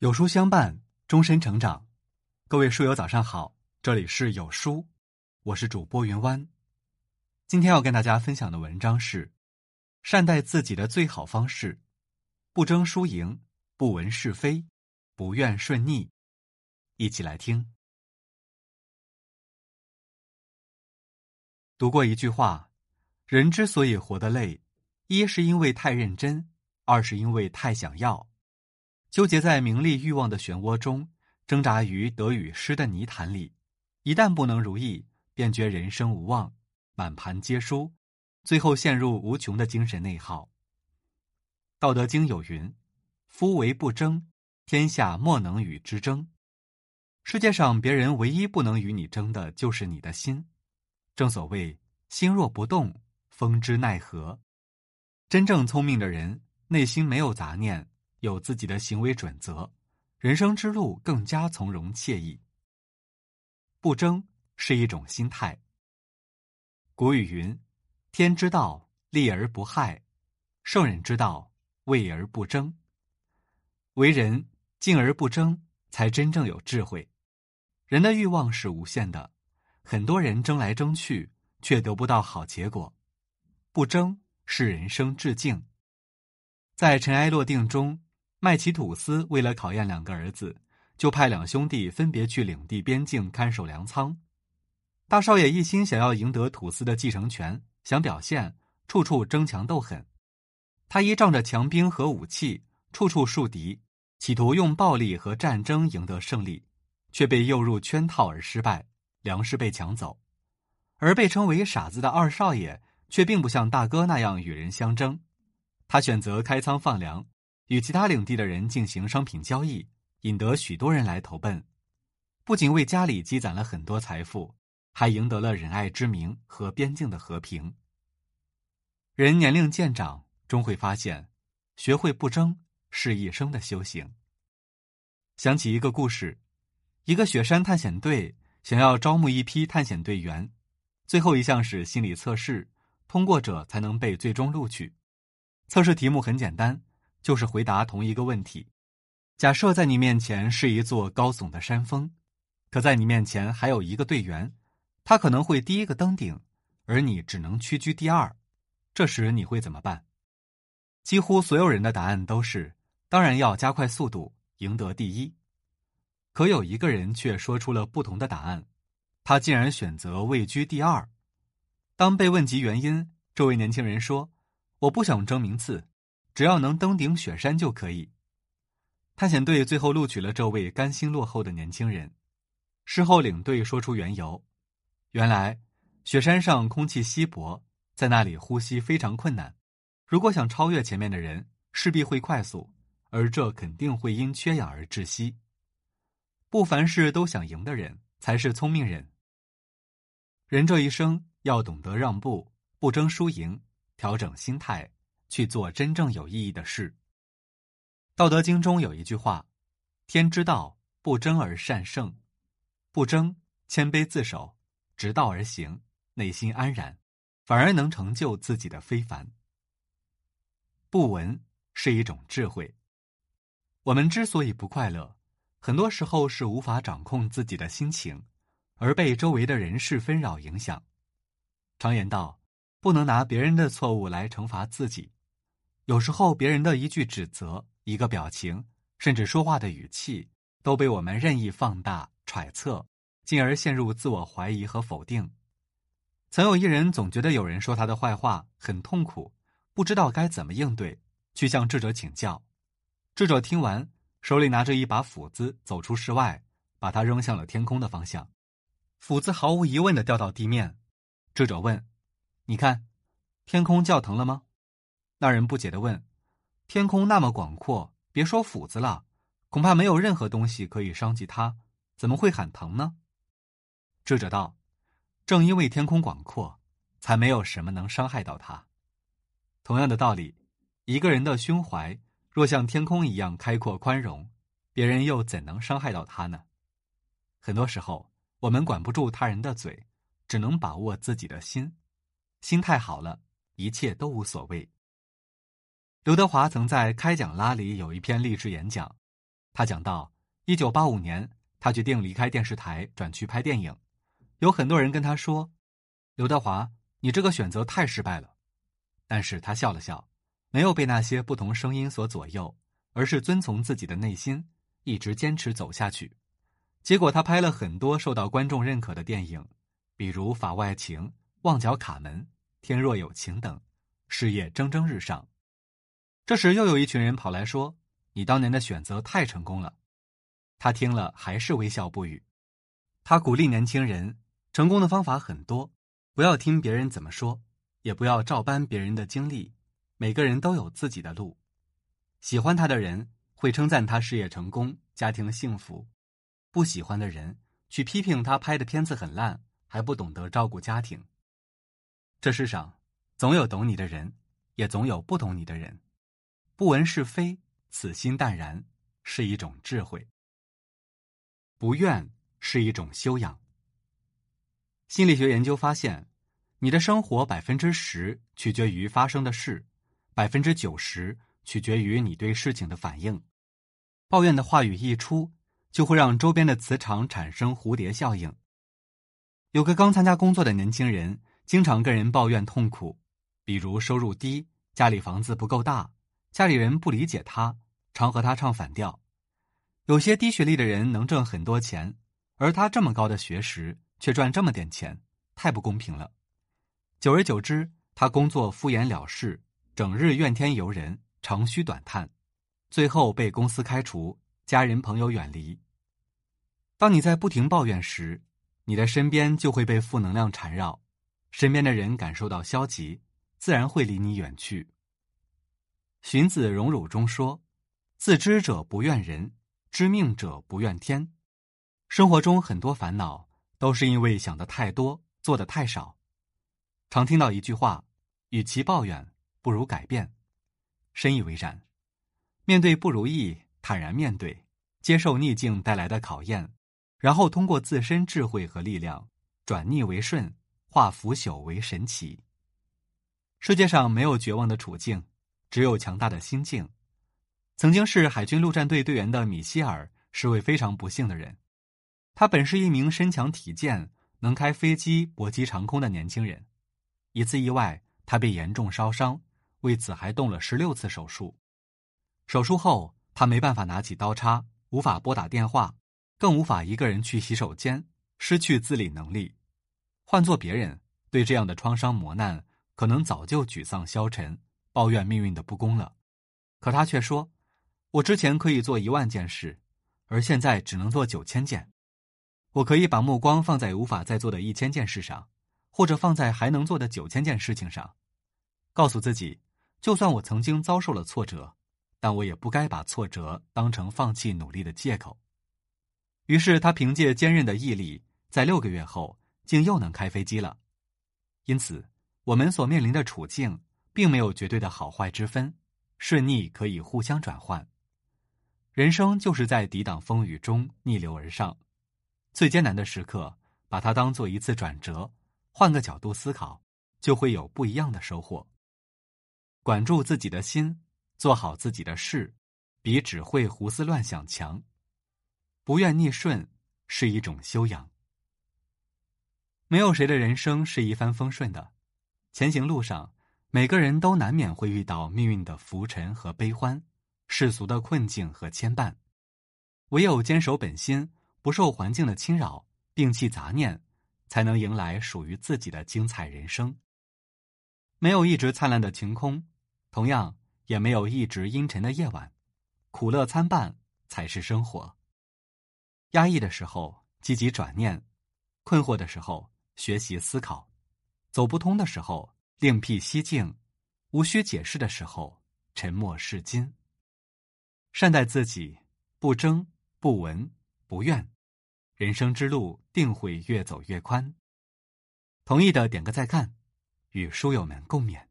有书相伴，终身成长。各位书友，早上好！这里是有书，我是主播云湾。今天要跟大家分享的文章是：善待自己的最好方式，不争输赢，不闻是非，不愿顺逆。一起来听。读过一句话：人之所以活得累，一是因为太认真，二是因为太想要。纠结在名利欲望的漩涡中，挣扎于得与失的泥潭里，一旦不能如意，便觉人生无望，满盘皆输，最后陷入无穷的精神内耗。《道德经》有云：“夫唯不争，天下莫能与之争。”世界上别人唯一不能与你争的，就是你的心。正所谓“心若不动，风之奈何？”真正聪明的人，内心没有杂念。有自己的行为准则，人生之路更加从容惬意。不争是一种心态。古语云：“天之道，利而不害；圣人之道，畏而不争。”为人静而不争，才真正有智慧。人的欲望是无限的，很多人争来争去，却得不到好结果。不争是人生致敬。在尘埃落定中。麦奇土司为了考验两个儿子，就派两兄弟分别去领地边境看守粮仓。大少爷一心想要赢得土司的继承权，想表现，处处争强斗狠。他依仗着强兵和武器，处处树敌，企图用暴力和战争赢得胜利，却被诱入圈套而失败，粮食被抢走。而被称为傻子的二少爷，却并不像大哥那样与人相争，他选择开仓放粮。与其他领地的人进行商品交易，引得许多人来投奔，不仅为家里积攒了很多财富，还赢得了仁爱之名和边境的和平。人年龄渐长，终会发现，学会不争是一生的修行。想起一个故事，一个雪山探险队想要招募一批探险队员，最后一项是心理测试，通过者才能被最终录取。测试题目很简单。就是回答同一个问题：假设在你面前是一座高耸的山峰，可在你面前还有一个队员，他可能会第一个登顶，而你只能屈居第二，这时你会怎么办？几乎所有人的答案都是：当然要加快速度，赢得第一。可有一个人却说出了不同的答案，他竟然选择位居第二。当被问及原因，这位年轻人说：“我不想争名次。”只要能登顶雪山就可以。探险队最后录取了这位甘心落后的年轻人。事后领队说出缘由：原来雪山上空气稀薄，在那里呼吸非常困难。如果想超越前面的人，势必会快速，而这肯定会因缺氧而窒息。不凡事都想赢的人才是聪明人。人这一生要懂得让步，不争输赢，调整心态。去做真正有意义的事。《道德经》中有一句话：“天之道，不争而善胜。不争，谦卑自守，直道而行，内心安然，反而能成就自己的非凡。”不闻是一种智慧。我们之所以不快乐，很多时候是无法掌控自己的心情，而被周围的人事纷扰影响。常言道：“不能拿别人的错误来惩罚自己。”有时候，别人的一句指责、一个表情，甚至说话的语气，都被我们任意放大、揣测，进而陷入自我怀疑和否定。曾有一人总觉得有人说他的坏话很痛苦，不知道该怎么应对，去向智者请教。智者听完，手里拿着一把斧子，走出室外，把它扔向了天空的方向。斧子毫无疑问的掉到地面。智者问：“你看，天空叫疼了吗？”那人不解的问：“天空那么广阔，别说斧子了，恐怕没有任何东西可以伤及它，怎么会喊疼呢？”智者道：“正因为天空广阔，才没有什么能伤害到它。同样的道理，一个人的胸怀若像天空一样开阔宽容，别人又怎能伤害到他呢？很多时候，我们管不住他人的嘴，只能把握自己的心。心态好了，一切都无所谓。”刘德华曾在《开讲啦》里有一篇励志演讲，他讲到，一九八五年，他决定离开电视台，转去拍电影。有很多人跟他说：“刘德华，你这个选择太失败了。”但是他笑了笑，没有被那些不同声音所左右，而是遵从自己的内心，一直坚持走下去。结果，他拍了很多受到观众认可的电影，比如《法外情》《旺角卡门》《天若有情》等，事业蒸蒸日上。这时，又有一群人跑来说。你当年的选择太成功了，他听了还是微笑不语。他鼓励年轻人，成功的方法很多，不要听别人怎么说，也不要照搬别人的经历，每个人都有自己的路。喜欢他的人会称赞他事业成功、家庭幸福，不喜欢的人去批评他拍的片子很烂，还不懂得照顾家庭。这世上总有懂你的人，也总有不懂你的人，不闻是非。此心淡然是一种智慧，不怨是一种修养。心理学研究发现，你的生活百分之十取决于发生的事，百分之九十取决于你对事情的反应。抱怨的话语一出，就会让周边的磁场产生蝴蝶效应。有个刚参加工作的年轻人，经常跟人抱怨痛苦，比如收入低、家里房子不够大、家里人不理解他。常和他唱反调，有些低学历的人能挣很多钱，而他这么高的学识却赚这么点钱，太不公平了。久而久之，他工作敷衍了事，整日怨天尤人，长吁短叹，最后被公司开除，家人朋友远离。当你在不停抱怨时，你的身边就会被负能量缠绕，身边的人感受到消极，自然会离你远去。荀子·荣辱中说。自知者不怨人，知命者不怨天。生活中很多烦恼都是因为想的太多，做的太少。常听到一句话：“与其抱怨，不如改变。”深以为然。面对不如意，坦然面对，接受逆境带来的考验，然后通过自身智慧和力量，转逆为顺，化腐朽为神奇。世界上没有绝望的处境，只有强大的心境。曾经是海军陆战队队员的米歇尔是位非常不幸的人。他本是一名身强体健、能开飞机、搏击长空的年轻人。一次意外，他被严重烧伤，为此还动了十六次手术。手术后，他没办法拿起刀叉，无法拨打电话，更无法一个人去洗手间，失去自理能力。换做别人，对这样的创伤磨难，可能早就沮丧消沉，抱怨命运的不公了。可他却说。我之前可以做一万件事，而现在只能做九千件。我可以把目光放在无法再做的一千件事上，或者放在还能做的九千件事情上，告诉自己，就算我曾经遭受了挫折，但我也不该把挫折当成放弃努力的借口。于是他凭借坚韧的毅力，在六个月后竟又能开飞机了。因此，我们所面临的处境并没有绝对的好坏之分，顺逆可以互相转换。人生就是在抵挡风雨中逆流而上，最艰难的时刻，把它当做一次转折，换个角度思考，就会有不一样的收获。管住自己的心，做好自己的事，比只会胡思乱想强。不愿逆顺是一种修养。没有谁的人生是一帆风顺的，前行路上，每个人都难免会遇到命运的浮沉和悲欢。世俗的困境和牵绊，唯有坚守本心，不受环境的侵扰，摒弃杂念，才能迎来属于自己的精彩人生。没有一直灿烂的晴空，同样也没有一直阴沉的夜晚，苦乐参半才是生活。压抑的时候，积极转念；困惑的时候，学习思考；走不通的时候，另辟蹊径；无需解释的时候，沉默是金。善待自己，不争不闻不怨，人生之路定会越走越宽。同意的点个再看，与书友们共勉。